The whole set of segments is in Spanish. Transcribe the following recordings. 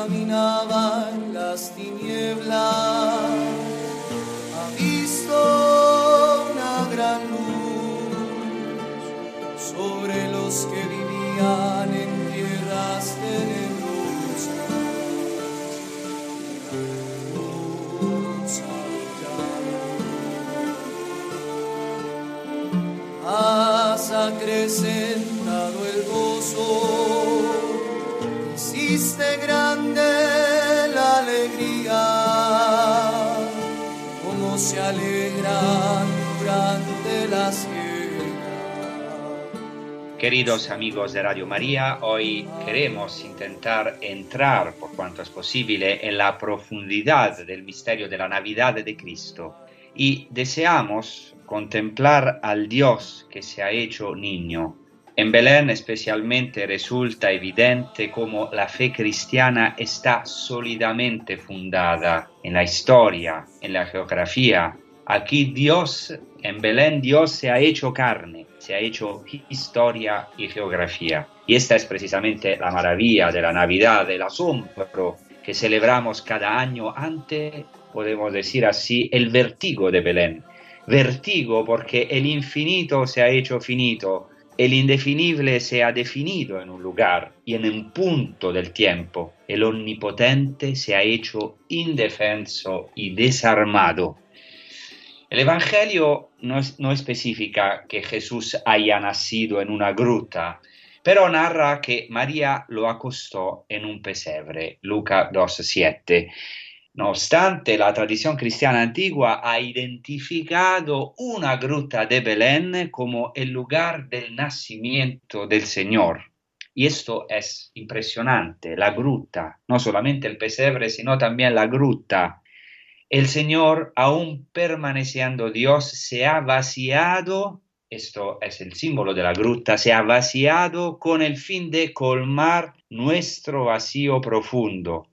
Caminaba en las tinieblas ha visto una gran luz sobre los que vivían en tierras tenebrosas. Has acrecentado el gozo hiciste grande alegría, como se alegran durante la. Queridos amigos de Radio María, hoy queremos intentar entrar, por cuanto es posible, en la profundidad del misterio de la Navidad de Cristo y deseamos contemplar al Dios que se ha hecho niño. En Belén especialmente resulta evidente cómo la fe cristiana está sólidamente fundada en la historia, en la geografía. Aquí Dios, en Belén Dios se ha hecho carne, se ha hecho historia y geografía. Y esta es precisamente la maravilla de la Navidad, el asombro que celebramos cada año ante, podemos decir así, el vertigo de Belén. Vertigo porque el infinito se ha hecho finito, el indefinible se ha definido en un lugar y en un punto del tiempo. El omnipotente se ha hecho indefenso y desarmado. El Evangelio no, es- no especifica que Jesús haya nacido en una gruta, pero narra que María lo acostó en un pesebre. Luca 2.7. No obstante, la tradición cristiana antigua ha identificado una gruta de Belén como el lugar del nacimiento del Señor. Y esto es impresionante, la gruta, no solamente el pesebre, sino también la gruta. El Señor, aún permaneciendo Dios, se ha vaciado, esto es el símbolo de la gruta, se ha vaciado con el fin de colmar nuestro vacío profundo,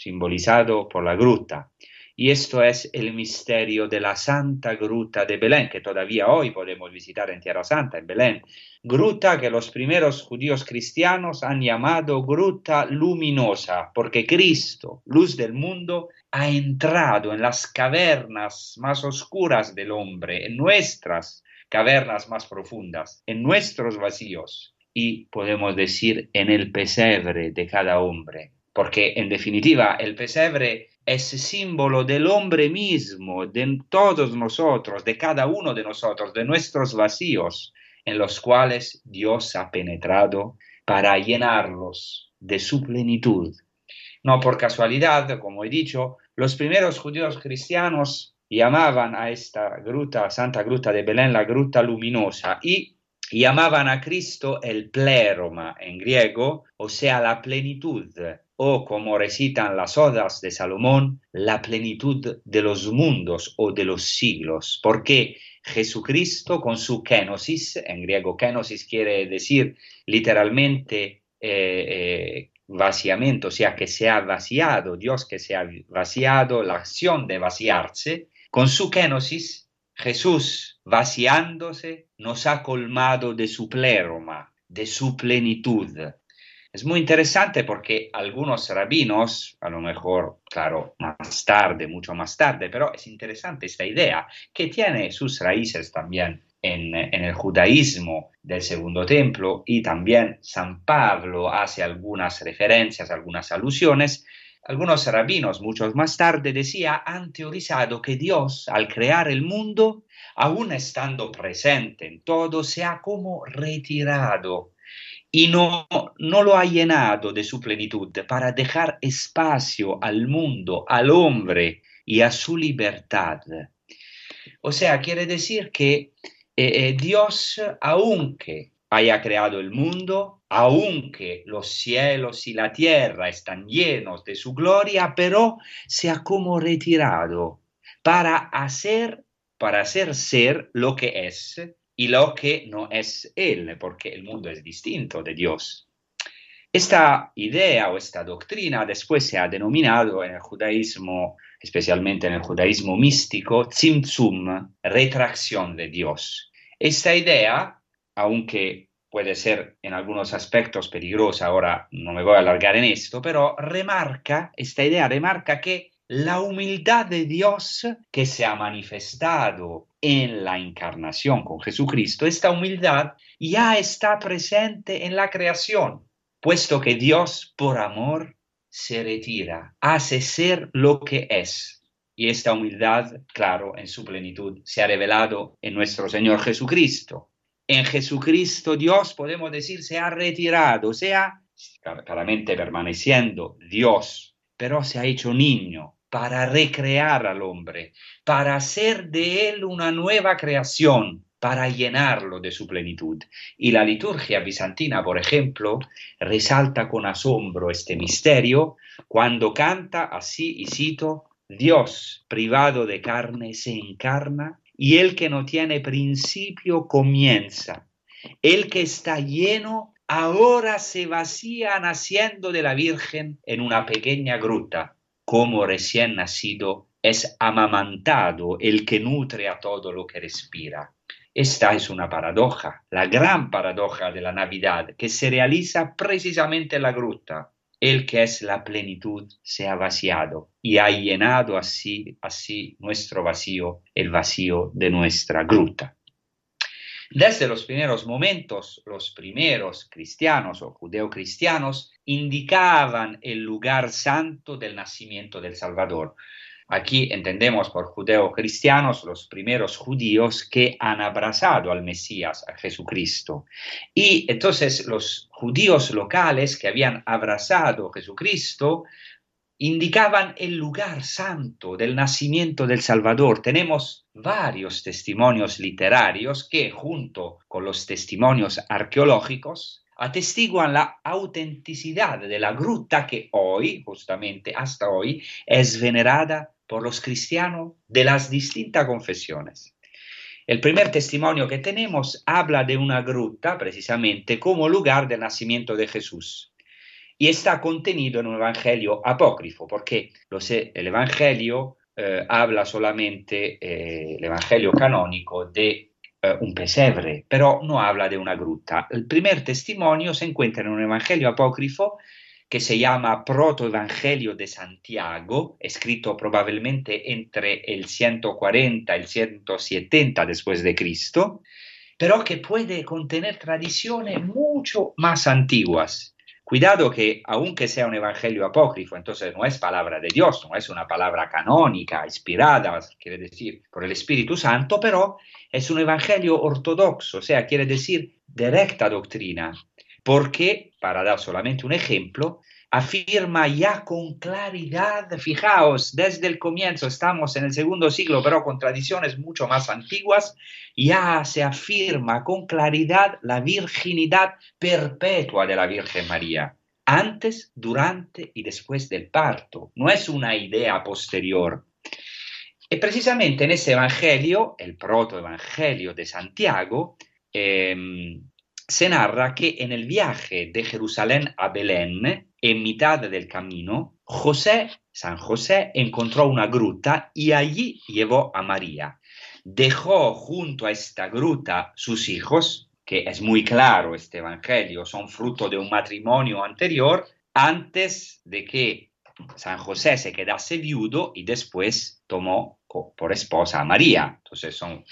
simbolizado por la gruta. Y esto es el misterio de la Santa Gruta de Belén, que todavía hoy podemos visitar en Tierra Santa, en Belén. Gruta que los primeros judíos cristianos han llamado gruta luminosa, porque Cristo, luz del mundo, ha entrado en las cavernas más oscuras del hombre, en nuestras cavernas más profundas, en nuestros vacíos y podemos decir en el pesebre de cada hombre. Porque en definitiva el pesebre es símbolo del hombre mismo, de todos nosotros, de cada uno de nosotros, de nuestros vacíos, en los cuales Dios ha penetrado para llenarlos de su plenitud. No por casualidad, como he dicho, los primeros judíos cristianos llamaban a esta gruta, Santa Gruta de Belén, la gruta luminosa y llamaban a Cristo el pleroma en griego, o sea, la plenitud, o como recitan las odas de Salomón, la plenitud de los mundos o de los siglos, porque Jesucristo con su kenosis, en griego kenosis quiere decir literalmente eh, eh, vaciamiento, o sea, que se ha vaciado, Dios que se ha vaciado, la acción de vaciarse, con su kenosis, Jesús vaciándose nos ha colmado de su pleroma, de su plenitud. Es muy interesante porque algunos rabinos, a lo mejor, claro, más tarde, mucho más tarde, pero es interesante esta idea que tiene sus raíces también en, el judaísmo del segundo templo y también San Pablo hace algunas referencias, algunas alusiones. Algunos rabinos, muchos más tarde, decía, han teorizado que Dios, al crear el mundo, aún estando presente en todo, se ha como retirado y no, no lo ha llenado de su plenitud para dejar espacio al mundo, al hombre y a su libertad. O sea, quiere decir que eh, eh, Dios, aunque haya creado el mundo, aunque los cielos y la tierra están llenos de su gloria, pero se ha como retirado para hacer, para hacer ser lo que es y lo que no es Él, porque el mundo es distinto de Dios. Esta idea o esta doctrina después se ha denominado en el judaísmo, especialmente en el judaísmo místico, tzimtzum, retracción de Dios. Esta idea, aunque puede ser en algunos aspectos peligrosa, ahora no me voy a alargar en esto, pero remarca, esta idea remarca que la humildad de Dios que se ha manifestado en la encarnación con Jesucristo, esta humildad ya está presente en la creación, puesto que Dios por amor se retira, hace ser lo que es. Y esta humildad, claro, en su plenitud se ha revelado en nuestro Señor Jesucristo. En Jesucristo Dios, podemos decir, se ha retirado, sea claramente permaneciendo Dios, pero se ha hecho niño para recrear al hombre, para hacer de él una nueva creación, para llenarlo de su plenitud. Y la liturgia bizantina, por ejemplo, resalta con asombro este misterio cuando canta así, y cito, Dios privado de carne se encarna y el que no tiene principio comienza. El que está lleno ahora se vacía naciendo de la Virgen en una pequeña gruta. Como recién nacido es amamantado el que nutre a todo lo que respira. Esta es una paradoja, la gran paradoja de la Navidad, que se realiza precisamente en la gruta el que es la plenitud se ha vaciado y ha llenado así, así nuestro vacío, el vacío de nuestra gruta. Desde los primeros momentos, los primeros cristianos o judeocristianos indicaban el lugar santo del nacimiento del Salvador. Aquí entendemos por judeo-cristianos los primeros judíos que han abrazado al Mesías, a Jesucristo. Y entonces los judíos locales que habían abrazado a Jesucristo indicaban el lugar santo del nacimiento del Salvador. Tenemos varios testimonios literarios que, junto con los testimonios arqueológicos, atestiguan la autenticidad de la gruta que hoy, justamente hasta hoy, es venerada por los cristianos de las distintas confesiones. El primer testimonio que tenemos habla de una gruta precisamente como lugar del nacimiento de Jesús y está contenido en un evangelio apócrifo, porque el evangelio eh, habla solamente, eh, el evangelio canónico, de eh, un pesebre, pero no habla de una gruta. El primer testimonio se encuentra en un evangelio apócrifo que se llama Protoevangelio de Santiago, escrito probablemente entre el 140 y el 170 después de Cristo, pero que puede contener tradiciones mucho más antiguas. Cuidado que aunque sea un evangelio apócrifo, entonces no es palabra de Dios, no es una palabra canónica, inspirada, quiere decir, por el Espíritu Santo, pero es un evangelio ortodoxo, o sea, quiere decir directa doctrina, porque, para dar solamente un ejemplo, afirma ya con claridad, fijaos, desde el comienzo, estamos en el segundo siglo, pero con tradiciones mucho más antiguas, ya se afirma con claridad la virginidad perpetua de la Virgen María, antes, durante y después del parto. No es una idea posterior. Y precisamente en ese Evangelio, el protoevangelio de Santiago, em, se narra que en el viaje de Jerusalén a Belén, en mitad del camino, José, San José, encontró una gruta y allí llevó a María. Dejó junto a esta gruta sus hijos, que es muy claro este evangelio, son fruto de un matrimonio anterior, antes de que San José se quedase viudo y después tomó por esposa a María. Entonces, son,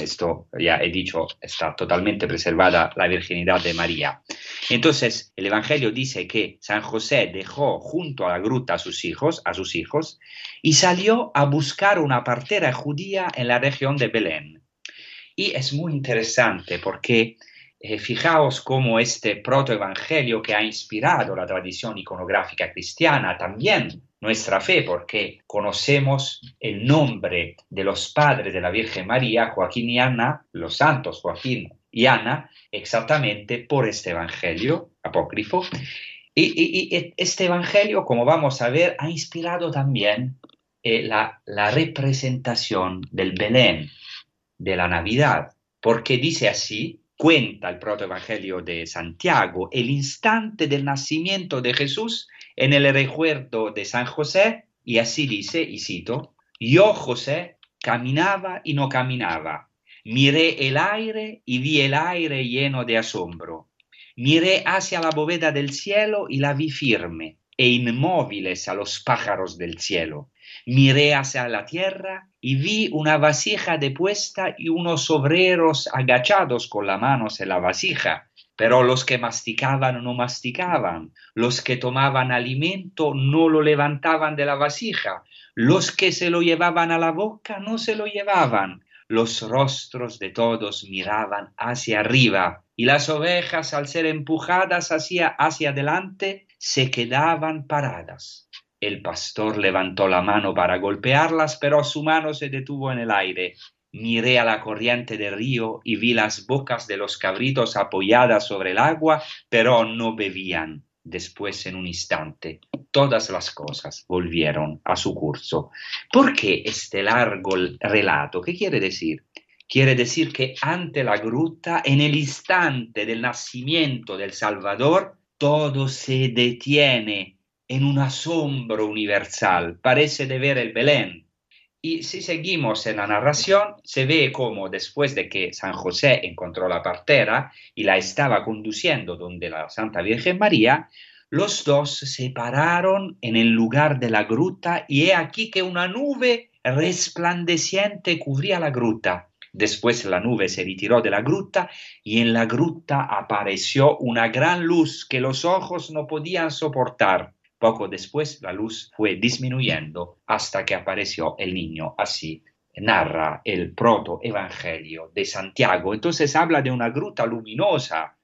esto ya he dicho, está totalmente preservada la virginidad de María. Entonces, el Evangelio dice que San José dejó junto a la gruta a sus hijos, a sus hijos, y salió a buscar una partera judía en la región de Belén. Y es muy interesante porque eh, fijaos cómo este protoevangelio que ha inspirado la tradición iconográfica cristiana, también nuestra fe, porque conocemos el nombre de los padres de la Virgen María, Joaquín y Ana, los santos Joaquín y Ana, exactamente por este evangelio apócrifo. Y, este evangelio, como vamos a ver, ha inspirado también eh, la, la representación del Belén, de la Navidad, porque dice así, cuenta el protoevangelio de Santiago el instante del nacimiento de Jesús en el recuerdo de San José y así dice, y cito, yo José caminaba y no caminaba, miré el aire y vi el aire lleno de asombro, miré hacia la bóveda del cielo y la vi firme e inmóviles a los pájaros del cielo. Miré hacia la tierra y vi una vasija depuesta y unos obreros agachados con las manos en la vasija. Pero los que masticaban no masticaban, los que tomaban alimento no lo levantaban de la vasija, los que se lo llevaban a la boca no se lo llevaban, los rostros de todos miraban hacia arriba, y las ovejas al ser empujadas hacia, hacia adelante se quedaban paradas. El pastor levantó la mano para golpearlas, pero su mano se detuvo en el aire. Miré a la corriente del río y vi las bocas de los cabritos apoyadas sobre el agua, pero no bebían. Después, en un instante, todas las cosas volvieron a su curso. ¿Por qué este largo relato? ¿Qué quiere decir? Quiere decir que ante la gruta, en el instante del nacimiento del Salvador, todo se detiene en un asombro universal, parece de ver el Belén. Y si seguimos en la narración, se ve como después de que San José encontró la partera y la estaba conduciendo donde la Santa Virgen María, los dos se pararon en el lugar de la gruta y he aquí que una nube resplandeciente cubría la gruta. Después la nube se retiró de la gruta y en la gruta apareció una gran luz que los ojos no podían soportar. Poco después la luz fue disminuyendo hasta que apareció el niño. Así narra el proto-evangelio de Santiago. Entonces habla de una gruta luminosa,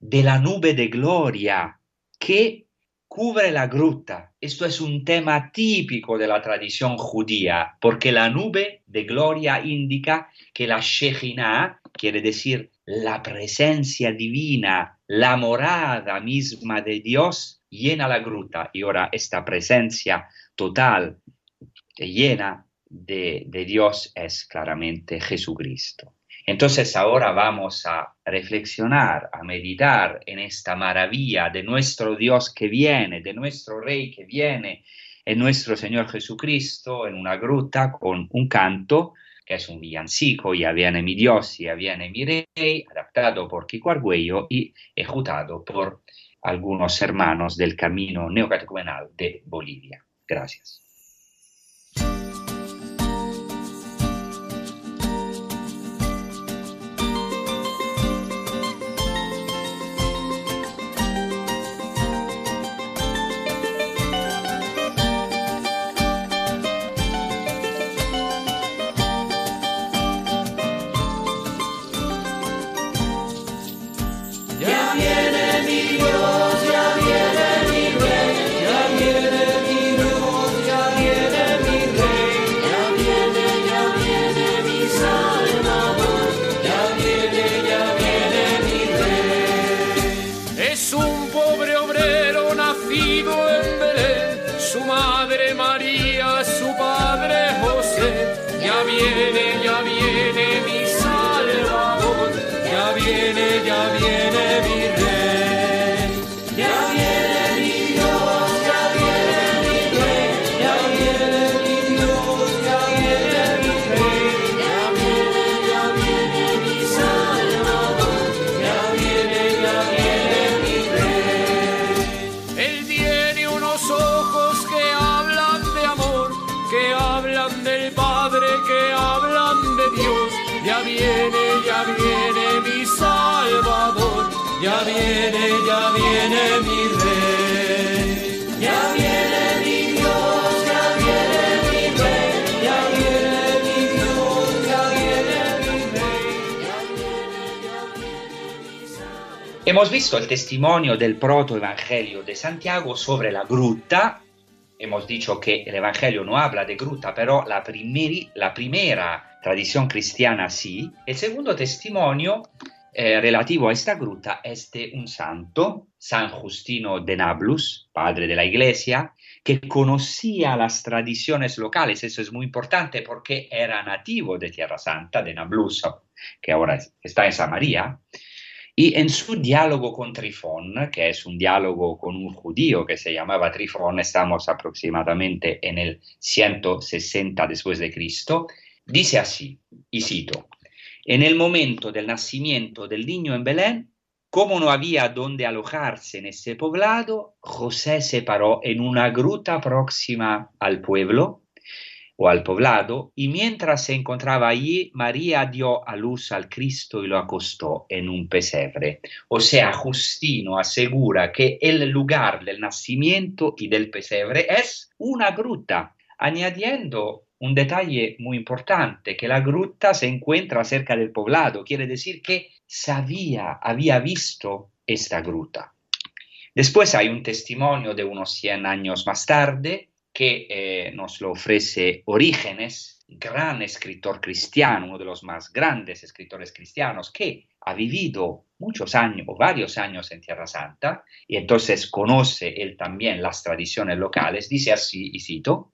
de la nube de gloria que cubre la gruta. Esto es un tema típico de la tradición judía, porque la nube de gloria indica que la Shekhinah, quiere decir la presencia divina, la morada misma de Dios, llena la gruta y ahora esta presencia total llena de, Dios es claramente Jesucristo. Entonces ahora vamos a reflexionar, a meditar en esta maravilla de nuestro Dios que viene, de nuestro Rey que viene, en nuestro Señor Jesucristo, en una gruta con un canto es un villancico, ya viene mi Dios, ya viene mi Rey, adaptado por Kiko Arguello y ejecutado por algunos hermanos del camino neocatecumenal de Bolivia. Gracias. Hemos visto el testimonio del protoevangelio de Santiago sobre la gruta. Hemos dicho que el evangelio no habla de gruta, pero la, primera tradición cristiana sí. El segundo testimonio eh, relativo a esta gruta es de un santo, San Justino de Nablus, padre de la iglesia, que conocía las tradiciones locales. Eso es muy importante porque era nativo de Tierra Santa, de Nablus, que ahora está en Samaria. Y en su diálogo con Trifón, que es un diálogo con un judío que se llamaba Trifón, estamos aproximadamente en el 160 después de Cristo, dice así, y cito, en el momento del nacimiento del niño en Belén, como no había donde alojarse en ese poblado, José se paró en una gruta próxima al pueblo o al poblado, y mientras se encontraba allí, María dio a luz al Cristo y lo acostó en un pesebre. O sea, Justino asegura que el lugar del nacimiento y del pesebre es una gruta, añadiendo un detalle muy importante, que la gruta se encuentra cerca del poblado, quiere decir que sabía, había visto esta gruta. Después hay un testimonio de unos 100 años más tarde que eh, nos lo ofrece Orígenes, gran escritor cristiano, uno de los más grandes escritores cristianos, que ha vivido muchos años o varios años en Tierra Santa y entonces conoce él también las tradiciones locales, dice así, y cito,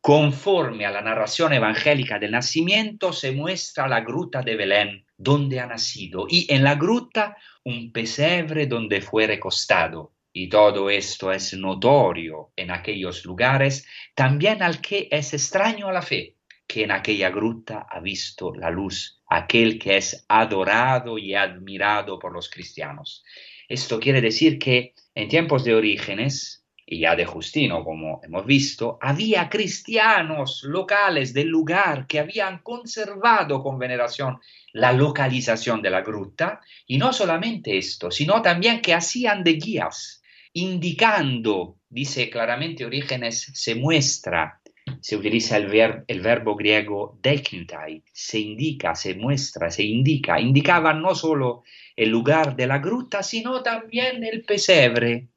Conforme a la narración evangélica del nacimiento, se muestra la gruta de Belén, donde ha nacido, y en la gruta un pesebre donde fue recostado. Y todo esto es notorio en aquellos lugares, también al que es extraño a la fe, que en aquella gruta ha visto la luz, aquel que es adorado y admirado por los cristianos. Esto quiere decir que en tiempos de orígenes, y ya de Justino, como hemos visto, había cristianos locales del lugar que habían conservado con veneración la localización de la gruta, y no solamente esto, sino también que hacían de guías, indicando, dice claramente Orígenes, se muestra, se utiliza el, el verbo griego deiknutai, se indica, se muestra, se indica, indicaban no solo el lugar de la gruta, sino también el pesebre,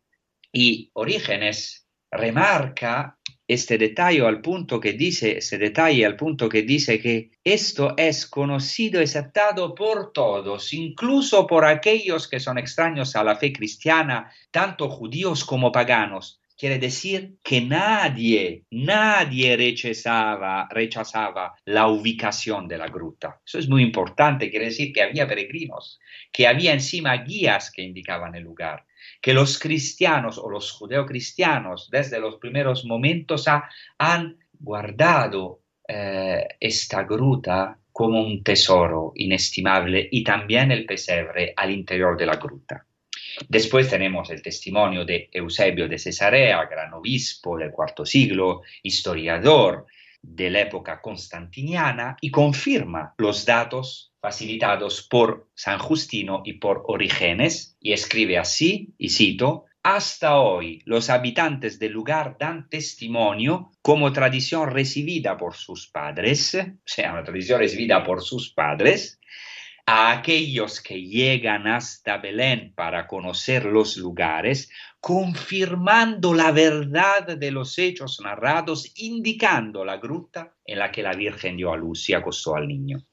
y Orígenes remarca este detalle al punto que dice, ese detalle al punto que dice que esto es conocido y aceptado por todos, incluso por aquellos que son extraños a la fe cristiana, tanto judíos como paganos. Quiere decir que nadie, nadie rechazaba, rechazaba la ubicación de la gruta. Eso es muy importante, quiere decir que había peregrinos, que había encima guías que indicaban el lugar que los cristianos o los judeocristianos desde los primeros momentos han guardado eh, esta gruta como un tesoro inestimable y también el pesebre al interior de la gruta. Después tenemos el testimonio de Eusebio de Cesarea, gran obispo del cuarto siglo, historiador de la época constantiniana, y confirma los datos facilitados por San Justino y por Orígenes, y escribe así, y cito, hasta hoy los habitantes del lugar dan testimonio como tradición recibida por sus padres, o sea, una tradición recibida por sus padres, a aquellos que llegan hasta Belén para conocer los lugares, confirmando la verdad de los hechos narrados, indicando la gruta en la que la Virgen dio a luz y acostó al niño.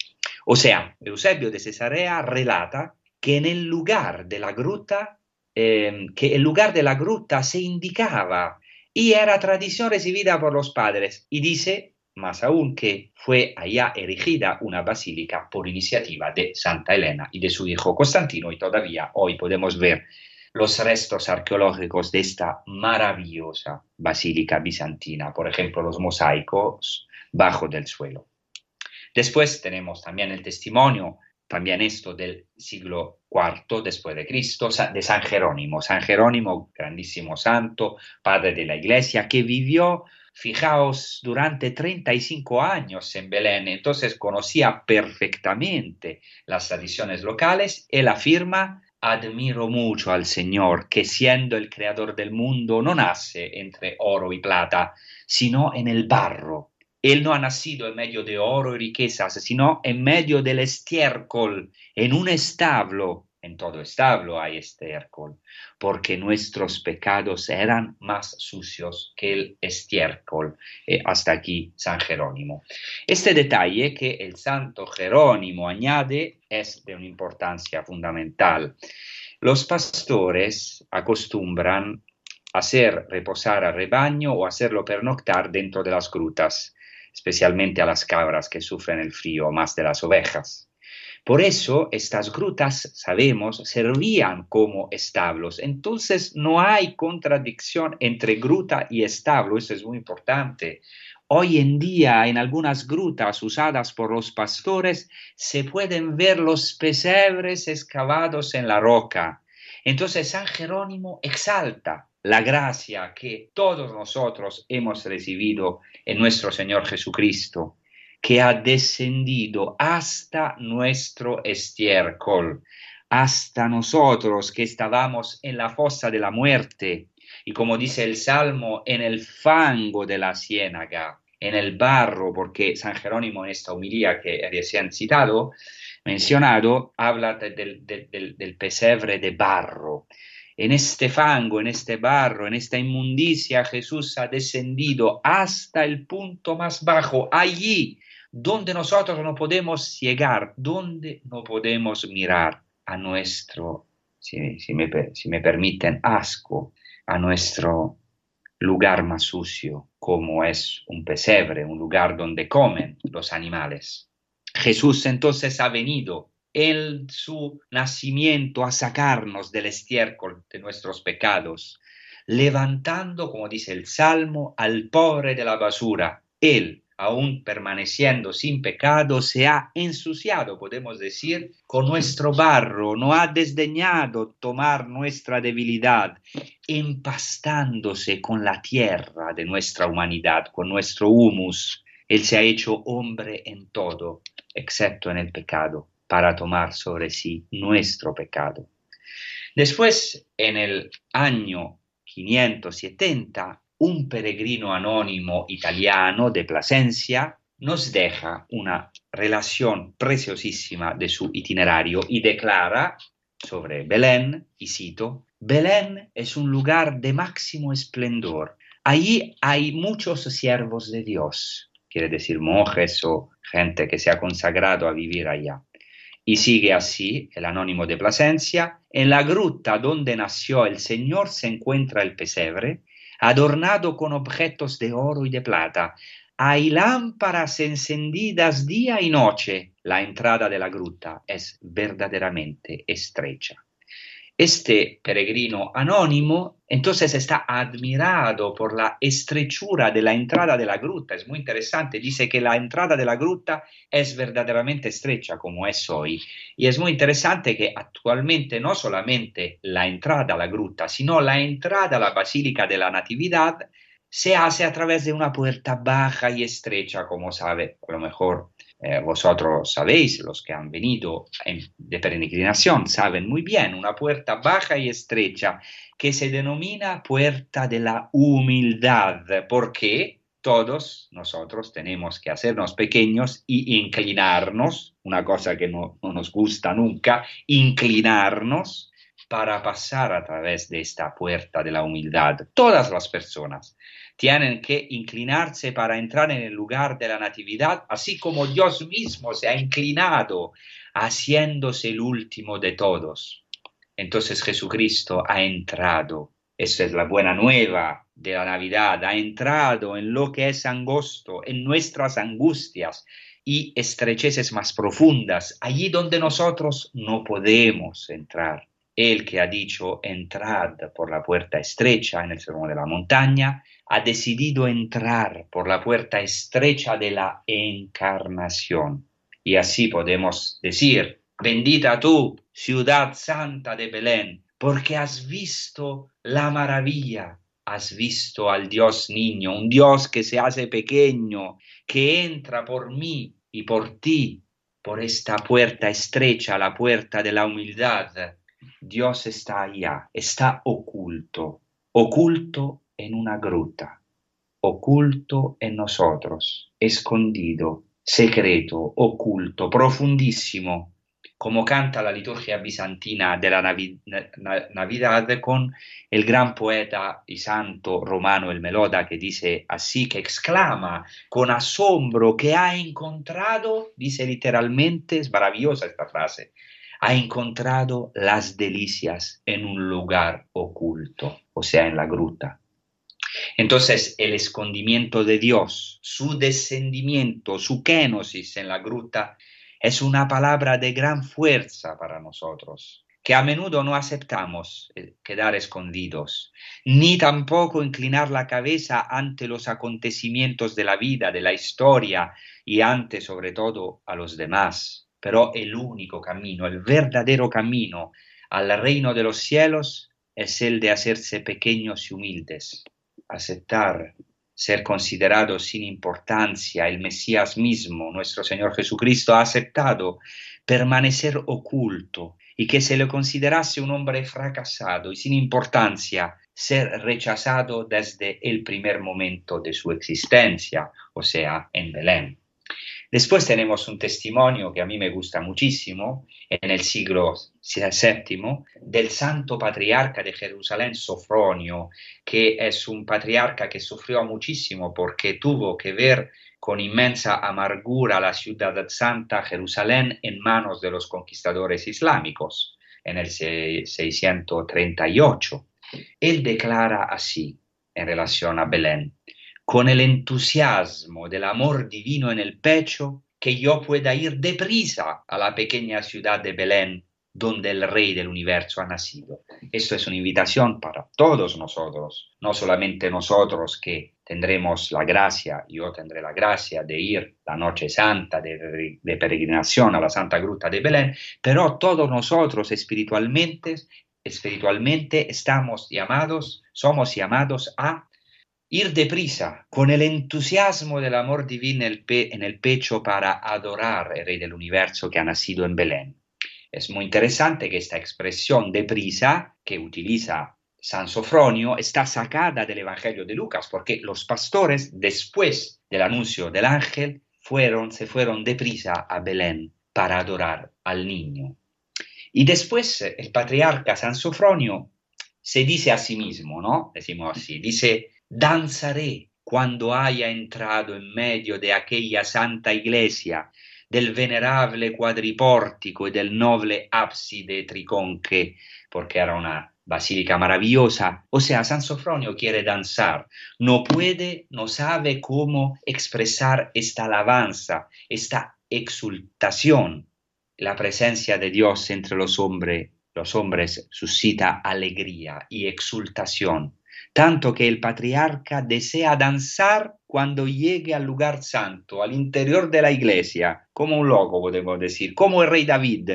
O sea, Eusebio de Cesarea relata que en el lugar de la gruta, eh, que el lugar de la gruta se indicaba y era tradición recibida por los padres y dice más aún que fue allá erigida una basílica por iniciativa de Santa Elena y de su hijo Constantino y todavía hoy podemos ver los restos arqueológicos de esta maravillosa basílica bizantina, por ejemplo los mosaicos bajo del suelo. Después tenemos también el testimonio, también esto del siglo IV después de Cristo, de San Jerónimo. San Jerónimo, grandísimo santo, padre de la iglesia, que vivió, fijaos, durante 35 años en Belén, entonces conocía perfectamente las tradiciones locales. Él afirma, admiro mucho al Señor, que siendo el creador del mundo no nace entre oro y plata, sino en el barro él no ha nacido en medio de oro y riquezas, sino en medio del estiércol, en un establo, en todo establo hay estiércol, porque nuestros pecados eran más sucios que el estiércol. Eh, hasta aquí San Jerónimo. Este detalle que el santo Jerónimo añade es de una importancia fundamental. Los pastores acostumbran hacer reposar al rebaño o hacerlo pernoctar dentro de las grutas, especialmente a las cabras que sufren el frío más de las ovejas. Por eso estas grutas, sabemos, servían como establos. Entonces no hay contradicción entre gruta y establo, eso es muy importante. Hoy en día en algunas grutas usadas por los pastores se pueden ver los pesebres excavados en la roca. Entonces San Jerónimo exalta la gracia que todos nosotros hemos recibido en nuestro Señor Jesucristo que ha descendido hasta nuestro estiércol, hasta nosotros que estábamos en la fosa de la muerte, y como dice el Salmo, en el fango de la ciénaga, en el barro, porque San Jerónimo en esta humilía que recién citado, mencionado, habla del pesebre de barro. En este fango, en este barro, en esta inmundicia, Jesús ha descendido hasta el punto más bajo. Allí donde nosotros no podemos llegar, donde no podemos mirar a nuestro, si, si, me, si me permiten, asco, a nuestro lugar más sucio, como es un pesebre, un lugar donde comen los animales. Jesús entonces ha venido en su nacimiento a sacarnos del estiércol de nuestros pecados, levantando, como dice el Salmo, al pobre de la basura. Él aún permaneciendo sin pecado, se ha ensuciado, podemos decir, con nuestro barro, no ha desdeñado tomar nuestra debilidad, empastándose con la tierra de nuestra humanidad, con nuestro humus. Él se ha hecho hombre en todo, excepto en el pecado, para tomar sobre sí nuestro pecado. Después, en el año 570, un peregrino anónimo italiano de Plasencia nos deja una relación preciosísima de su itinerario y declara sobre Belén, y cito, Belén es un lugar de máximo esplendor. Allí hay muchos siervos de Dios, quiere decir monjes o gente que se ha consagrado a vivir allá. Y sigue así el anónimo de Plasencia, en la gruta donde nació el Señor se encuentra el pesebre, adornado con objetos de oro y de plata. Hay lámparas encendidas día y noche. La entrada de la gruta es verdaderamente estrecha. Este peregrino anónimo entonces está admirado por la estrechura de la entrada de la gruta. Es muy interesante. Dice que la entrada de la gruta es verdaderamente estrecha como es hoy. Y es muy interesante que actualmente no solamente la entrada a la gruta, sino la entrada a la Basílica de la Natividad se hace a través de una puerta baja y estrecha, como sabe, a lo mejor eh, vosotros sabéis, los que han venido en, de peregrinación, saben muy bien, una puerta baja y estrecha que se denomina puerta de la humildad, porque todos nosotros tenemos que hacernos pequeños y inclinarnos, una cosa que no nos gusta nunca, inclinarnos para pasar a través de esta puerta de la humildad. Todas las personas tienen que inclinarse para entrar en el lugar de la natividad, así como Dios mismo se ha inclinado, haciéndose el último de todos. Entonces Jesucristo ha entrado. Esa es la buena nueva de la Navidad. Ha entrado en lo que es angosto, en nuestras angustias y estrecheces más profundas, allí donde nosotros no podemos entrar. El que ha dicho entrad por la puerta estrecha en el sermón de la montaña, ha decidido entrar por la puerta estrecha de la encarnación. Y así podemos decir, bendita tú, ciudad santa de Belén, porque has visto la maravilla, has visto al Dios niño, un Dios que se hace pequeño, que entra por mí y por ti, por esta puerta estrecha, la puerta de la humildad. Dios está allá, está oculto, oculto en una gruta, oculto en nosotros, escondido, secreto, oculto, profundísimo, como canta la liturgia bizantina de la Navi- Na- Navidad con el gran poeta y santo romano el Meloda que dice así, que exclama con asombro que ha encontrado, dice literalmente, es maravillosa esta frase, ha encontrado las delicias en un lugar oculto, o sea, en la gruta. Entonces, el escondimiento de Dios, su descendimiento, su kenosis en la gruta, es una palabra de gran fuerza para nosotros, que a menudo no aceptamos eh, quedar escondidos, ni tampoco inclinar la cabeza ante los acontecimientos de la vida, de la historia y ante sobre todo a los demás. Pero el único camino, el verdadero camino al reino de los cielos es el de hacerse pequeños y humildes, aceptar ser considerado sin importancia, el Mesías mismo, nuestro Señor Jesucristo, ha aceptado permanecer oculto y que se le considerase un hombre fracasado y sin importancia, ser rechazado desde el primer momento de su existencia, o sea, en Belén. Después tenemos un testimonio que a mí me gusta muchísimo, en el siglo VII, del santo patriarca de Jerusalén, Sofronio, que es un patriarca que sufrió muchísimo porque tuvo que ver con inmensa amargura la ciudad santa Jerusalén en manos de los conquistadores islámicos en el 638. Él declara así en relación a Belén, con el entusiasmo del amor divino en el pecho, que yo pueda ir deprisa a la pequeña ciudad de Belén, donde el Rey del universo ha nacido. Esto es una invitación para todos nosotros, no solamente nosotros que tendremos la gracia, yo tendré la gracia de ir la noche santa de, de peregrinación a la Santa Gruta de Belén, pero todos nosotros espiritualmente, espiritualmente estamos llamados, somos llamados a ir deprisa con el entusiasmo del amor divino en el, pecho para adorar al Rey del universo que ha nacido en Belén. Es muy interesante que esta expresión deprisa que utiliza San Sofronio está sacada del Evangelio de Lucas, porque los pastores, después del anuncio del ángel, fueron, se fueron deprisa a Belén para adorar al niño. Y después el patriarca San Sofronio se dice a sí mismo, ¿no? Decimos así, dice, danzaré cuando haya entrado en medio de aquella santa iglesia, del venerable cuadripórtico y del noble ábside triconche, porque era una basílica maravillosa. O sea, San Sofronio quiere danzar, no puede, no sabe cómo expresar esta alabanza, esta exultación. La presencia de Dios entre los hombres, los hombres suscita alegría y exultación tanto que el patriarca desea danzar cuando llegue al lugar santo, al interior de la iglesia, como un loco, podemos decir, como el rey David.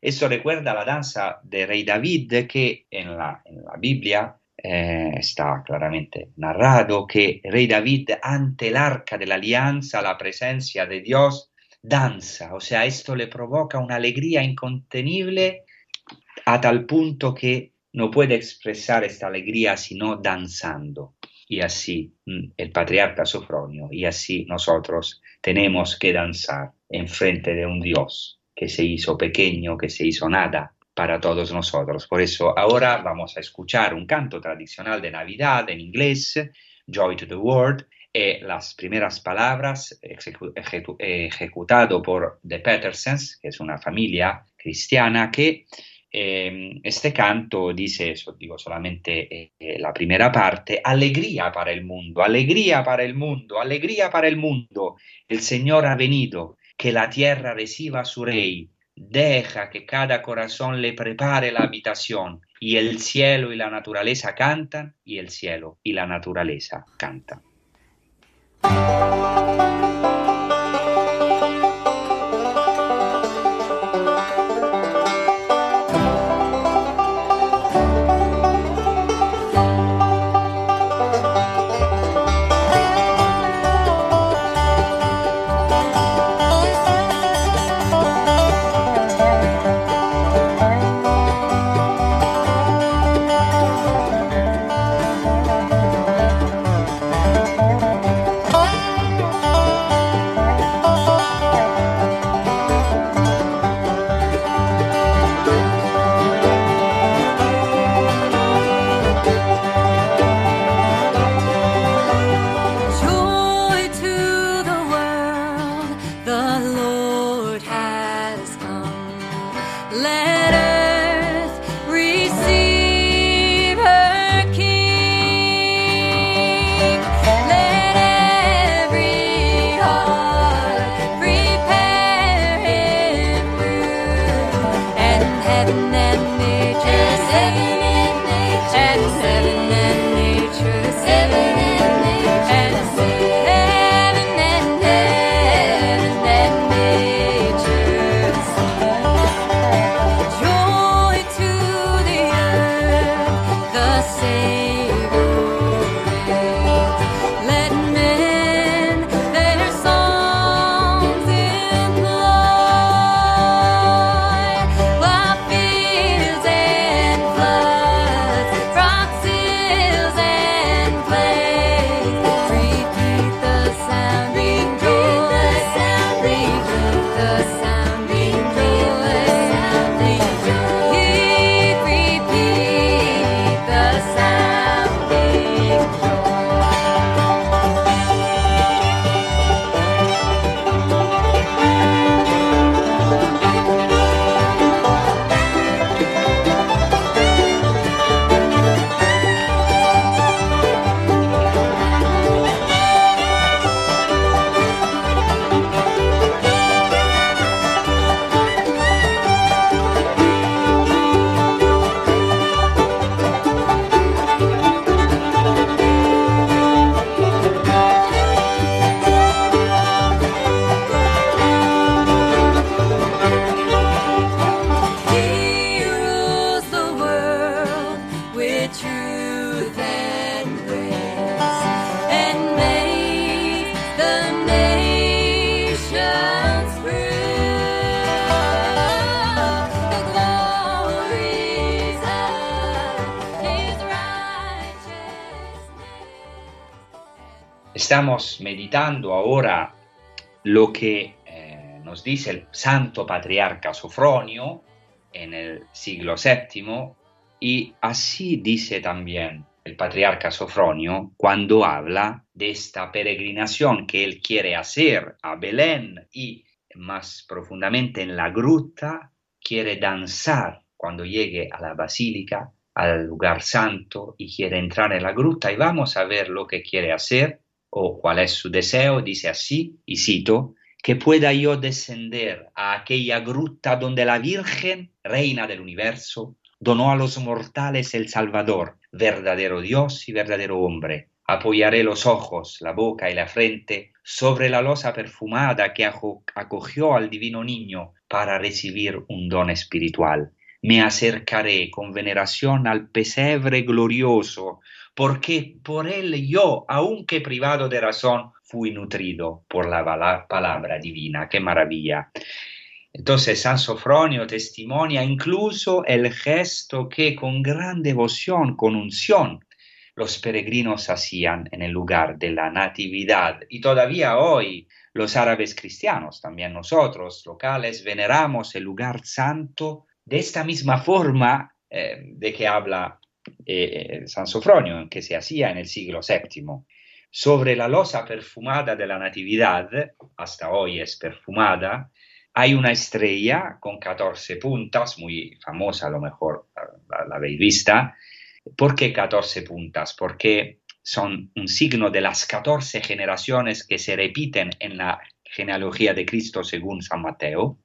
Eso recuerda la danza de rey David que en la, en la Biblia eh, está claramente narrado que rey David ante el arca de la alianza, la presencia de Dios, danza, o sea, esto le provoca una alegría incontenible a tal punto que no puede expresar esta alegría sino danzando. Y así el patriarca Sofronio, y así nosotros tenemos que danzar en frente de un Dios que se hizo pequeño, que se hizo nada para todos nosotros. Por eso ahora vamos a escuchar un canto tradicional de Navidad en inglés, Joy to the World, y las primeras palabras ejecu ejecu ejecutado por The Petersens, que es una familia cristiana que eh, este canto dice, digo solamente eh, la primera parte, alegría para el mundo, alegría para el mundo, alegría para el mundo. El Señor ha venido, que la tierra reciba a su rey, deja que cada corazón le prepare la habitación, y el cielo y la naturaleza cantan, y el cielo y la naturaleza cantan. the same. Meditando ahora lo que eh, nos dice el santo patriarca Sofronio en el siglo VII y así dice también el patriarca Sofronio cuando habla de esta peregrinación que él quiere hacer a Belén y más profundamente en la gruta, quiere danzar cuando llegue a la basílica, al lugar santo y quiere entrar en la gruta y vamos a ver lo que quiere hacer o cuál es su deseo, dice así, y cito, que pueda yo descender a aquella gruta donde la Virgen, reina del universo, donó a los mortales el Salvador, verdadero Dios y verdadero hombre. Apoyaré los ojos, la boca y la frente sobre la losa perfumada que acogió al divino niño para recibir un don espiritual. Me acercaré con veneración al pesebre glorioso, porque por él yo, aunque privado de razón, fui nutrido por la palabra divina. ¡Qué maravilla! Entonces San Sofronio testimonia incluso el gesto que con gran devoción, con unción, los peregrinos hacían en el lugar de la natividad. Y todavía hoy los árabes cristianos, también nosotros locales, veneramos el lugar santo de esta misma forma eh, de que habla eh, San Sofronio, que se hacía en el siglo VII. Sobre la losa perfumada de la Natividad, hasta hoy es perfumada, hay una estrella con 14 puntas, muy famosa a lo mejor la, la habéis vista. ¿Por qué 14 puntas? Porque son un signo de las 14 generaciones que se repiten en la genealogía de Cristo según San Mateo.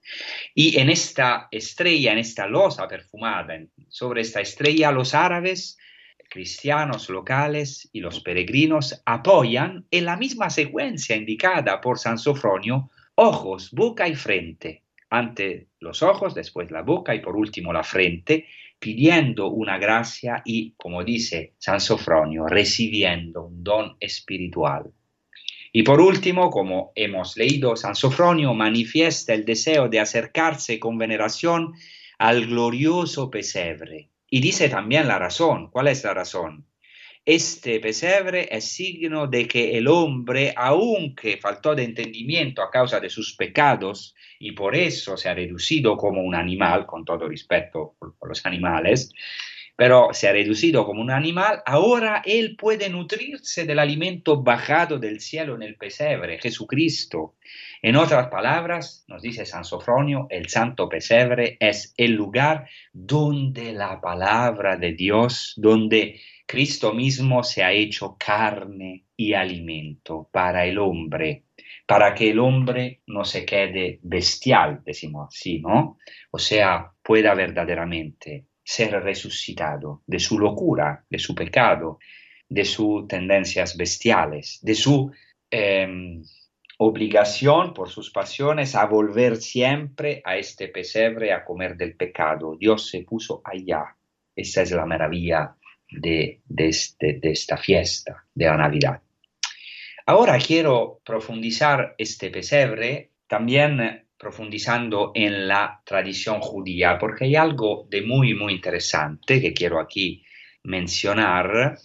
Y en esta estrella, en esta losa perfumada, sobre esta estrella, los árabes, cristianos locales y los peregrinos apoyan en la misma secuencia indicada por San Sofronio ojos, boca y frente. Ante los ojos, después la boca y por último la frente, pidiendo una gracia y, como dice San Sofronio, recibiendo un don espiritual. Y por último, como hemos leído, San Sofronio manifiesta el deseo de acercarse con veneración al glorioso pesebre. Y dice también la razón. ¿Cuál es la razón? Este pesebre es signo de que el hombre, aunque faltó de entendimiento a causa de sus pecados y por eso se ha reducido como un animal, con todo respeto por, los animales, pero se ha reducido como un animal, ahora él puede nutrirse del alimento bajado del cielo en el pesebre, Jesucristo. En otras palabras, nos dice San Sofronio, el santo pesebre es el lugar donde la palabra de Dios, donde Cristo mismo se ha hecho carne y alimento para el hombre, para que el hombre no se quede bestial, decimos así, ¿no? O sea, pueda verdaderamente ser resucitado de su locura, de su pecado, de sus tendencias bestiales, de su eh, obligación por sus pasiones a volver siempre a este pesebre a comer del pecado. Dios se puso allá. Esa es la maravilla de, de, este, esta fiesta de la Navidad. Ahora quiero profundizar este pesebre también profundizando en la tradición judía, porque hay algo de muy, muy interesante que quiero aquí mencionar.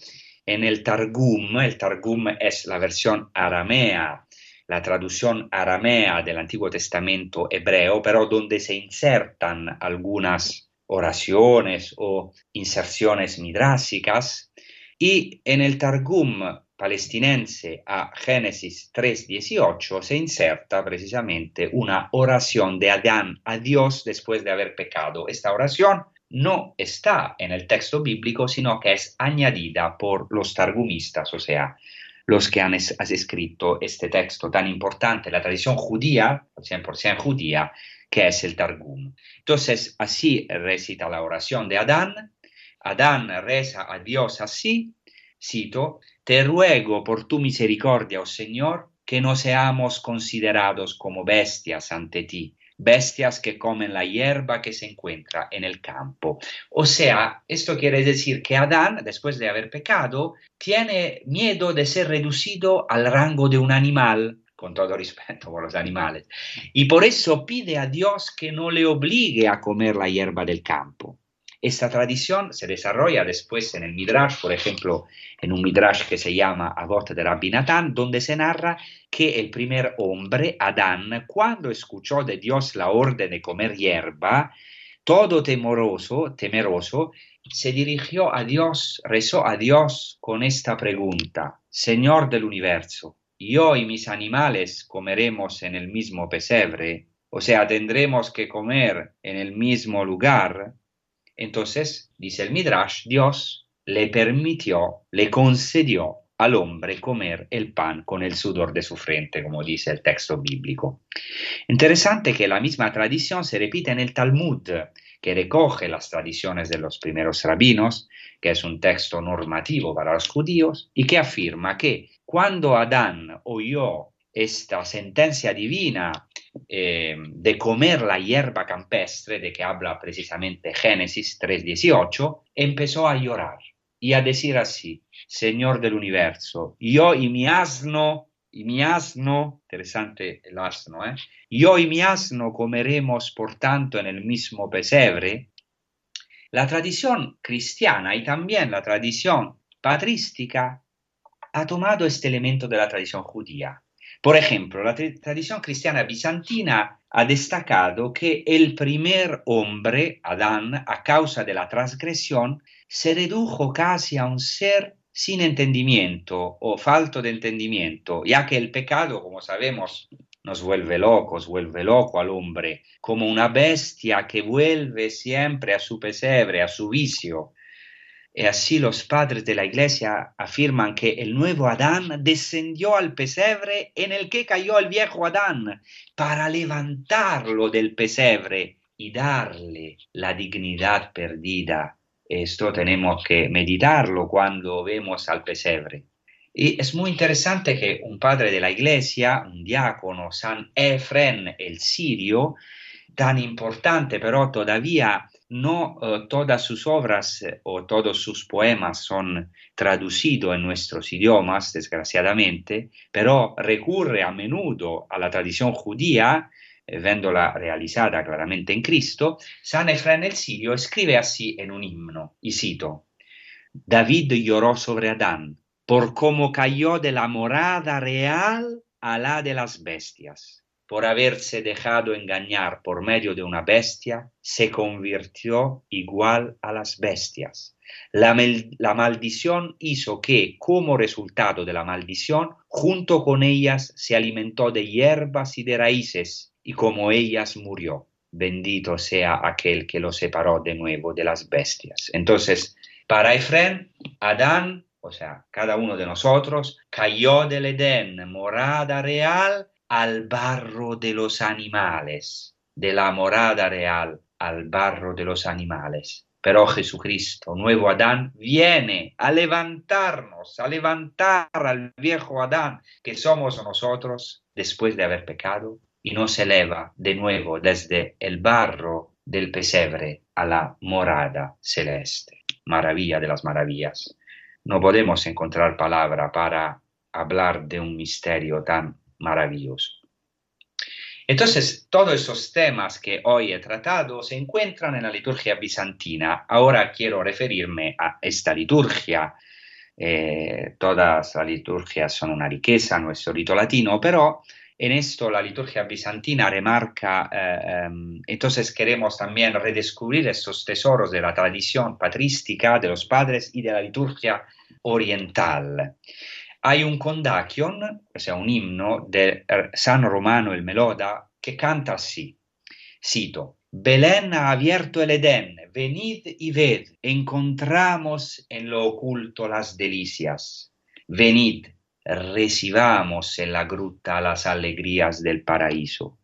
En el Targum, el Targum es la versión aramea, la traducción aramea del Antiguo Testamento hebreo, pero donde se insertan algunas oraciones o inserciones midrásicas. Y en el Targum palestinense a Génesis 3.18 se inserta precisamente una oración de Adán a Dios después de haber pecado. Esta oración no está en el texto bíblico, sino que es añadida por los targumistas, o sea, los que han escrito este texto tan importante, la tradición judía, 100% judía, que es el Targum. Entonces, así recita la oración de Adán. Adán reza a Dios así, cito, te ruego por tu misericordia, oh Señor, que no seamos considerados como bestias ante ti, bestias que comen la hierba que se encuentra en el campo. O sea, esto quiere decir que Adán, después de haber pecado, tiene miedo de ser reducido al rango de un animal, con todo respeto por los animales, y por eso pide a Dios que no le obligue a comer la hierba del campo. Esta tradición se desarrolla después en el Midrash, por ejemplo, en un Midrash que se llama Agot de Rabbi Natán, donde se narra que el primer hombre, Adán, cuando escuchó de Dios la orden de comer hierba, todo temoroso, temeroso, se dirigió a Dios, rezó a Dios con esta pregunta, Señor del universo, yo y mis animales comeremos en el mismo pesebre, o sea, tendremos que comer en el mismo lugar. Entonces, dice el Midrash, Dios le permitió, le concedió al hombre comer el pan con el sudor de su frente, como dice el texto bíblico. Interesante que la misma tradición se repite en el Talmud, que recoge las tradiciones de los primeros rabinos, que es un texto normativo para los judíos, y que afirma que cuando Adán oyó esta sentencia divina eh, de comer la hierba campestre, de que habla precisamente Génesis 3.18, empezó a llorar y a decir así, Señor del universo, yo y mi asno, y mi asno, interesante el asno, ¿eh? yo y mi asno comeremos por tanto en el mismo pesebre. La tradición cristiana y también la tradición patrística ha tomado este elemento de la tradición judía. Por ejemplo, la tradición cristiana bizantina ha destacado que el primer hombre, Adán, a causa de la transgresión, se redujo casi a un ser sin entendimiento o falto de entendimiento, ya que el pecado, como sabemos, nos vuelve locos, vuelve loco al hombre, como una bestia que vuelve siempre a su pesebre, a su vicio, y así los padres de la iglesia afirman que el nuevo Adán descendió al pesebre en el que cayó el viejo Adán para levantarlo del pesebre y darle la dignidad perdida. Esto tenemos que meditarlo cuando vemos al pesebre. Y es muy interesante que un padre de la iglesia, un diácono, San Efren el sirio, tan importante, pero todavía no uh, todas sus obras eh, o todos sus poemas son traducidos en nuestros idiomas, desgraciadamente, pero recurre a menudo a la tradición judía, eh, viéndola realizada claramente en Cristo, San Efraín el Sirio escribe así en un himno, y David lloró sobre Adán por cómo cayó de la morada real a la de las bestias por haberse dejado engañar por medio de una bestia, se convirtió igual a las bestias. La, maldición hizo que, como resultado de la maldición, junto con ellas se alimentó de hierbas y de raíces, y como ellas murió. Bendito sea aquel que lo separó de nuevo de las bestias. Entonces, para Efren, Adán, o sea, cada uno de nosotros, cayó del Edén, morada real, al barro de los animales, de la morada real al barro de los animales. Pero Jesucristo, nuevo Adán, viene a levantarnos, a levantar al viejo Adán que somos nosotros después de haber pecado y nos eleva de nuevo desde el barro del pesebre a la morada celeste. Maravilla de las maravillas. No podemos encontrar palabra para hablar de un misterio tan maravilloso. Entonces, todos esos temas que hoy he tratado se encuentran en la liturgia bizantina. Ahora quiero referirme a esta liturgia. Eh, todas las liturgias son una riqueza, nuestro rito latino, pero en esto la liturgia bizantina remarca, eh, em, entonces queremos también redescubrir estos tesoros de la tradición patrística de los padres y de la liturgia oriental. Hay un condacion, o sea, un himno de San Romano el Meloda que canta así, cito, Belén ha abierto el Edén, venid y ved, encontramos en lo oculto las delicias. Venid, recibamos en la gruta las alegrías del paraíso.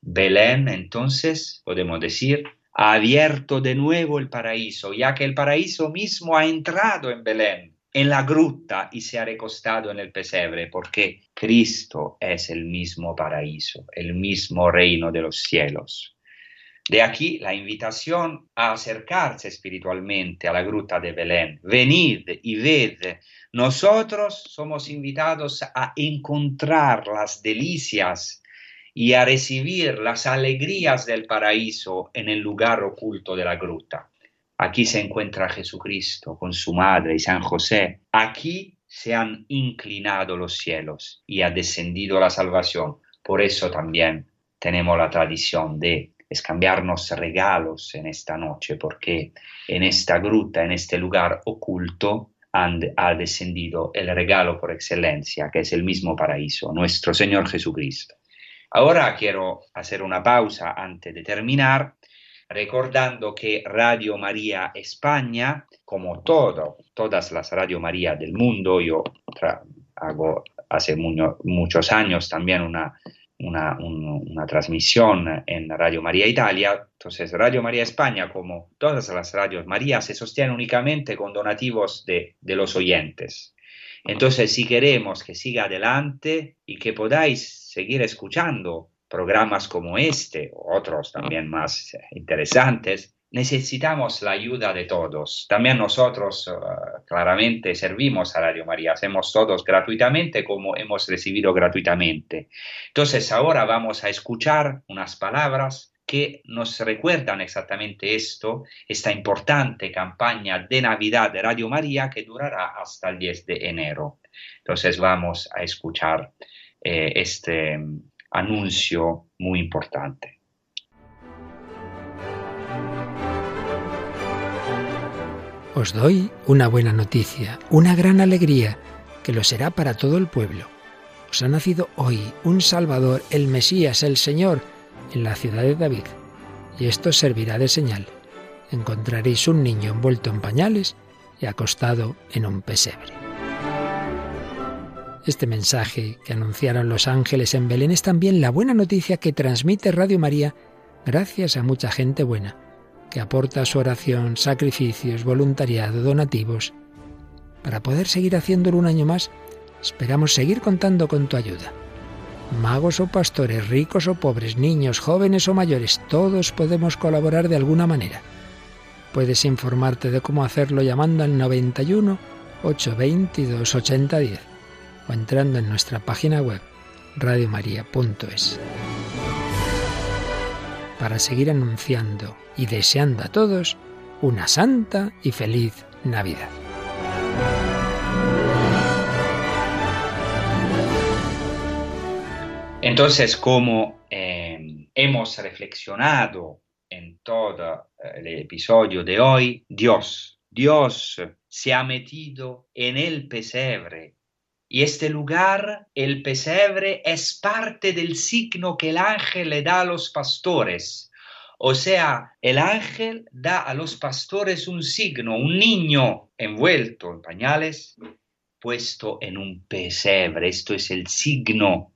Belén, entonces, podemos decir, ha abierto de nuevo el paraíso, ya que el paraíso mismo ha entrado en Belén en la gruta y se ha recostado en el pesebre, porque Cristo es el mismo paraíso, el mismo reino de los cielos. De aquí la invitación a acercarse espiritualmente a la gruta de Belén. Venid y ved. Nosotros somos invitados a encontrar las delicias y a recibir las alegrías del paraíso en el lugar oculto de la gruta. Aquí se encuentra Jesucristo con su madre y San José. Aquí se han inclinado los cielos y ha descendido la salvación. Por eso también tenemos la tradición de cambiarnos regalos en esta noche, porque en esta gruta, en este lugar oculto, ha descendido el regalo por excelencia, que es el mismo paraíso, nuestro Señor Jesucristo. Ahora quiero hacer una pausa antes de terminar, recordando que Radio María España, como todo, todas las Radio María del mundo, yo hago hace muchos años también una una, una, transmisión en Radio María Italia. Entonces, Radio María España, como todas las radios María, se sostiene únicamente con donativos de, de los oyentes. Entonces, si queremos que siga adelante y que podáis seguir escuchando programas como este, otros también más interesantes, necesitamos la ayuda de todos. También nosotros uh, claramente servimos a Radio María, hacemos todos gratuitamente como hemos recibido gratuitamente. Entonces ahora vamos a escuchar unas palabras que nos recuerdan exactamente esto, esta importante campaña de Navidad de Radio María que durará hasta el 10 de enero. Entonces vamos a escuchar eh, este anuncio muy importante. Os doy una buena noticia, una gran alegría, que lo será para todo el pueblo. Os ha nacido hoy un Salvador, el Mesías, el Señor, en la ciudad de David. Y esto servirá de señal. Encontraréis un niño envuelto en pañales y acostado en un pesebre. Este mensaje que anunciaron los ángeles en Belén es también la buena noticia que transmite Radio María gracias a mucha gente buena que aporta su oración, sacrificios, voluntariado, donativos. Para poder seguir haciéndolo un año más, esperamos seguir contando con tu ayuda. Magos o pastores, ricos o pobres, niños, jóvenes o mayores, todos podemos colaborar de alguna manera. Puedes informarte de cómo hacerlo llamando al 91 822 8010 o entrando en nuestra página web radiomaria.es para seguir anunciando y deseando a todos una santa y feliz Navidad. Entonces, como eh, hemos reflexionado en todo eh, el episodio de hoy, Dios, Dios se ha metido en el pesebre y este lugar, el pesebre, es parte del signo que el ángel le da a los pastores. O sea, el ángel da a los pastores un signo, un niño envuelto en pañales, puesto en un pesebre. Esto es el signo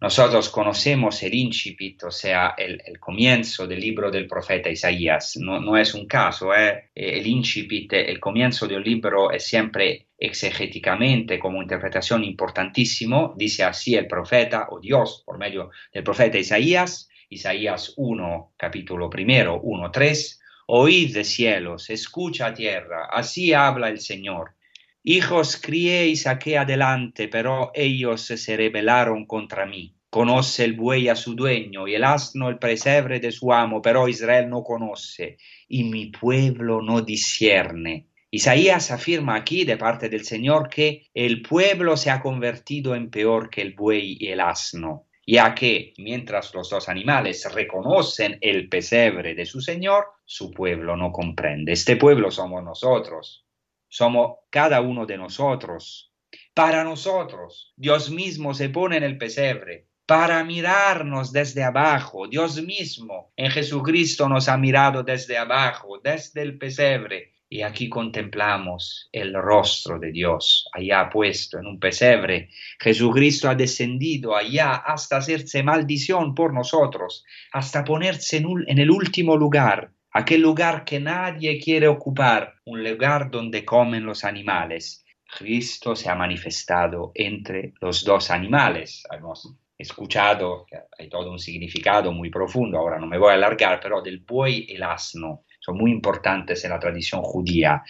nosotros conocemos el incipit, o sea, el, comienzo del libro del profeta Isaías. No, es un caso, ¿eh? el incipit, el comienzo del libro es siempre exegéticamente como interpretación importantísimo. Dice así el profeta o Dios por medio del profeta Isaías, Isaías 1, capítulo primero, 1, 3. Oíd de cielos, escucha tierra, así habla el Señor. Hijos crié y saqué adelante, pero ellos se rebelaron contra mí. Conoce el buey a su dueño y el asno el presebre de su amo, pero Israel no conoce y mi pueblo no discierne. Isaías afirma aquí de parte del Señor que el pueblo se ha convertido en peor que el buey y el asno, ya que mientras los dos animales reconocen el pesebre de su Señor, su pueblo no comprende. Este pueblo somos nosotros, somos cada uno de nosotros. Para nosotros, Dios mismo se pone en el pesebre para mirarnos desde abajo. Dios mismo en Jesucristo nos ha mirado desde abajo, desde el pesebre. Y aquí contemplamos el rostro de Dios, allá puesto en un pesebre. Jesucristo ha descendido allá hasta hacerse maldición por nosotros, hasta ponerse en, el último lugar, aquel lugar que nadie quiere ocupar, un lugar donde comen los animales. Cristo se ha manifestado entre los dos animales. Hemos escuchado, hay todo un significado muy profundo, ahora no me voy a alargar, pero del buey y el asno. Son muy importantes en la tradición judía.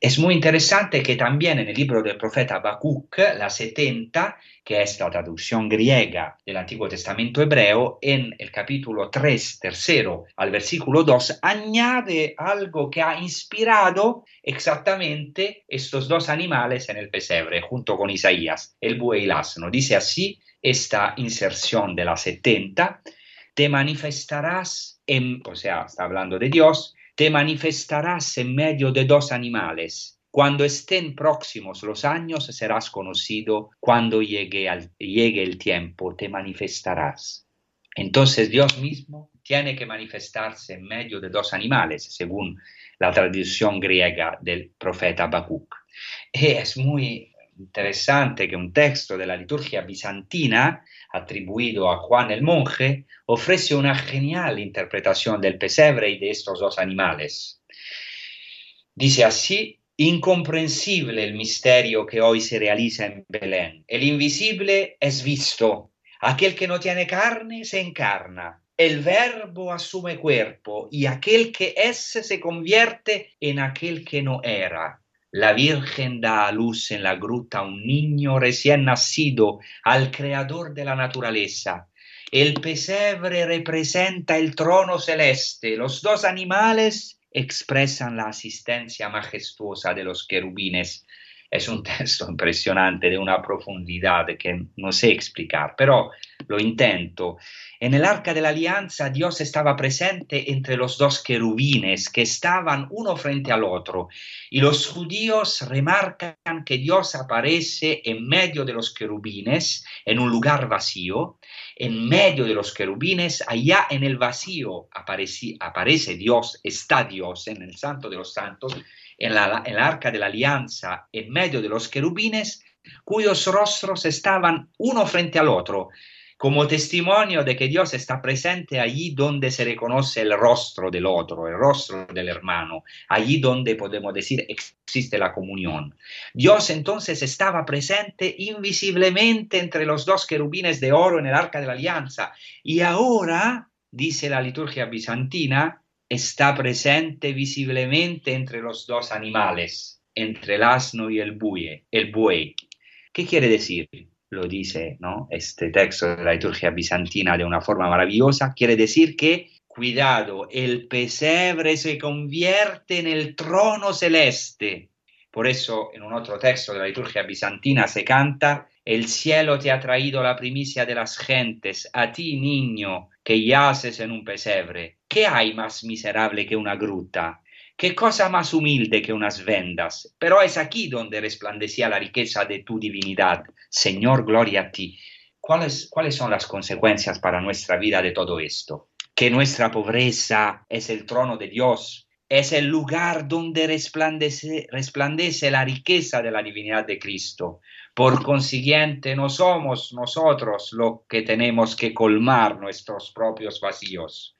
Es muy interesante que también en el libro del profeta Habacuc, la 70, que es la traducción griega del Antiguo Testamento hebreo, en el capítulo 3, tercero al versículo 2, añade algo que ha inspirado exactamente estos dos animales en el pesebre, junto con Isaías, el buey y. Dice así esta inserción de la 70, te manifestarás, en, o sea, está hablando de Dios, te manifestarás en medio de dos animales. Cuando estén próximos los años serás conocido, cuando llegue, al, llegue el tiempo te manifestarás. Entonces Dios mismo tiene que manifestarse en medio de dos animales, según la tradición griega del profeta Habacuc. Es muy interesante que un texto de la liturgia bizantina atribuido a Juan el monje, ofrece una genial interpretación del pesebre y de estos dos animales. Dice así, incomprensible el misterio que hoy se realiza en Belén. El invisible es visto. Aquel que no tiene carne se encarna. El verbo asume cuerpo y aquel que es se convierte en aquel que no era. La Virgen da a luz en la gruta un niño recién nacido al creador de la naturaleza. El pesebre representa el trono celeste. Los dos animales expresan la asistencia majestuosa de los querubines. Es un texto impresionante de una profundidad que no sé explicar, pero lo intento. En el arca de la alianza Dios estaba presente entre los dos querubines que estaban uno frente al otro y los judíos remarcan que Dios aparece en medio de los querubines en un lugar vacío, en medio de los querubines, allá en el vacío aparece, Dios, está Dios en el santo de los santos, en la, en la arca de la alianza, en medio de los querubines, cuyos rostros estaban uno frente al otro como testimonio de que Dios está presente allí donde se reconoce el rostro del otro, el rostro del hermano, allí donde podemos decir existe la comunión. Dios entonces estaba presente invisiblemente entre los dos querubines de oro en el arca de la alianza y ahora, dice la liturgia bizantina, está presente visiblemente entre los dos animales, entre el asno y el buey. El buey. ¿Qué quiere decir? Lo dice ¿no? este texto de la liturgia bizantina de una forma maravillosa, quiere decir que, cuidado, el pesebre se convierte en el trono celeste. Por eso en un otro texto de la liturgia bizantina se canta, el cielo te ha traído la primicia de las gentes, a ti niño que yaces en un pesebre. ¿Qué hay más miserable que una gruta? ¿Qué cosa más humilde que unas vendas? Pero es aquí donde resplandecía la riqueza de tu divinidad. Señor, gloria a ti. ¿Cuáles, ¿Cuáles son las consecuencias para nuestra vida de todo esto? Que nuestra pobreza es el trono de Dios, es el lugar donde resplandece, resplandece la riqueza de la divinidad de Cristo. Por consiguiente, no somos nosotros lo que tenemos que colmar nuestros propios vacíos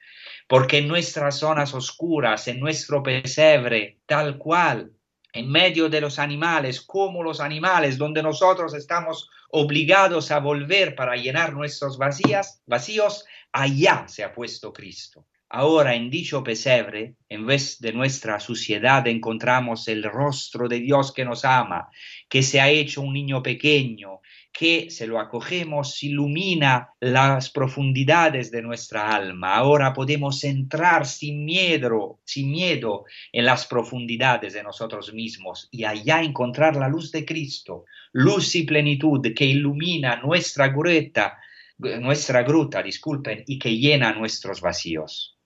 porque en nuestras zonas oscuras, en nuestro pesebre, tal cual, en medio de los animales, como los animales, donde nosotros estamos obligados a volver para llenar nuestros vacías, vacíos, allá se ha puesto Cristo. Ahora en dicho pesebre, en vez de nuestra suciedad, encontramos el rostro de Dios que nos ama, que se ha hecho un niño pequeño, que se lo acogemos ilumina las profundidades de nuestra alma. Ahora podemos entrar sin miedo, sin miedo en las profundidades de nosotros mismos y allá encontrar la luz de Cristo, luz y plenitud que ilumina nuestra gruta, nuestra gruta, disculpen, y que llena nuestros vacíos.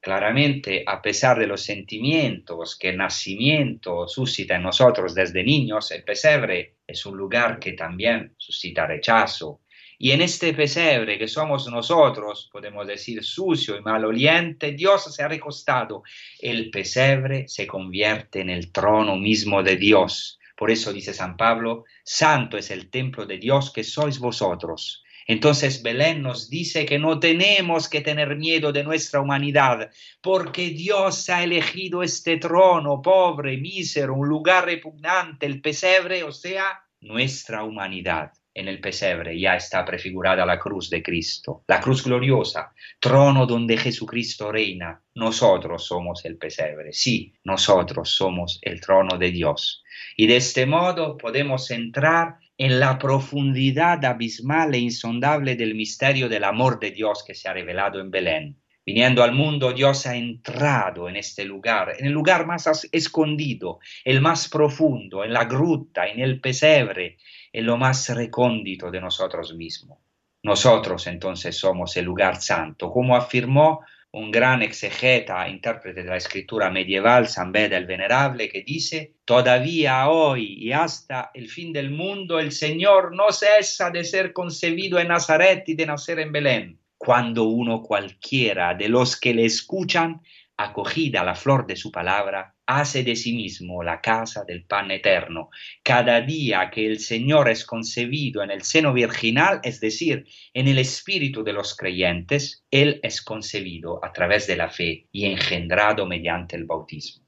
Claramente, a pesar de los sentimientos que el nacimiento suscita en nosotros desde niños, el pesebre es un lugar que también suscita rechazo. Y en este pesebre que somos nosotros, podemos decir sucio y maloliente, Dios se ha recostado. El pesebre se convierte en el trono mismo de Dios. Por eso dice San Pablo, Santo es el templo de Dios que sois vosotros. Entonces Belén nos dice que no tenemos que tener miedo de nuestra humanidad, porque Dios ha elegido este trono pobre, mísero, un lugar repugnante, el pesebre, o sea, nuestra humanidad. en el pesebre ya está prefigurada la cruz de Cristo, la cruz gloriosa, trono donde Jesucristo reina. Nosotros somos el pesebre, sí, nosotros somos el trono de Dios. Y de este modo podemos entrar en la profundidad abismal e insondable del misterio del amor de Dios que se ha revelado en Belén. Viniendo al mundo, Dios ha entrado en este lugar, en el lugar más escondido, el más profundo, en la gruta, en el pesebre, en lo más recóndito de nosotros mismos. Nosotros entonces somos el lugar santo, como afirmó un gran exegeta, intérprete de la escritura medieval, San Beda el Venerable, que dice, todavía hoy y hasta el fin del mundo el Señor no cesa de ser concebido en Nazaret y de nacer en Belén. Cuando uno cualquiera de los que le escuchan, acogida la flor de su palabra, hace de sí mismo la casa del pan eterno. Cada día que el Señor es concebido en el seno virginal, es decir, en el espíritu de los creyentes, Él es concebido a través de la fe y engendrado mediante el bautismo.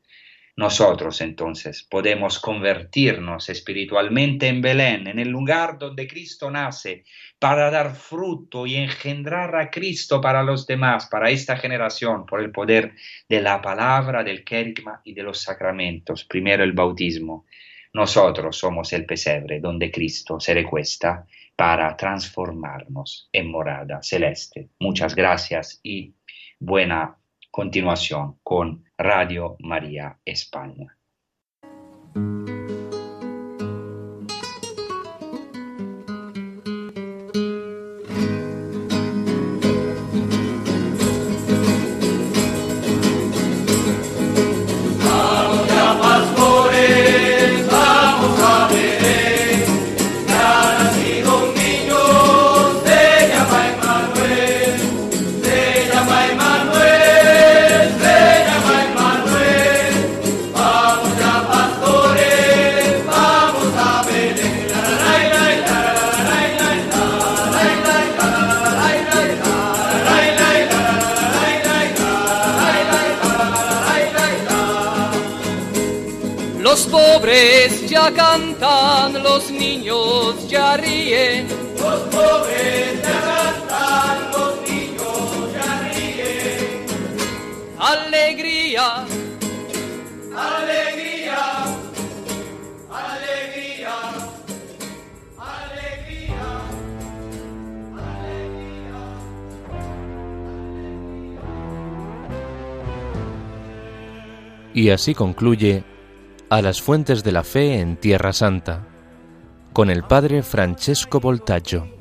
Nosotros entonces podemos convertirnos espiritualmente en Belén, en el lugar donde Cristo nace, para dar fruto y engendrar a Cristo para los demás, para esta generación, por el poder de la palabra, del querigma y de los sacramentos, primero el bautismo. Nosotros somos el pesebre donde Cristo se recuesta para transformarnos en morada celeste. Muchas gracias y buena continuación con Radio María España. Ríen. Los pobres ya cantan, los niños ya ríen. Alegría, Alegría, alegría, alegría, alegría. Y así concluye A las fuentes de la fe en Tierra Santa, con el padre Francesco Voltaggio.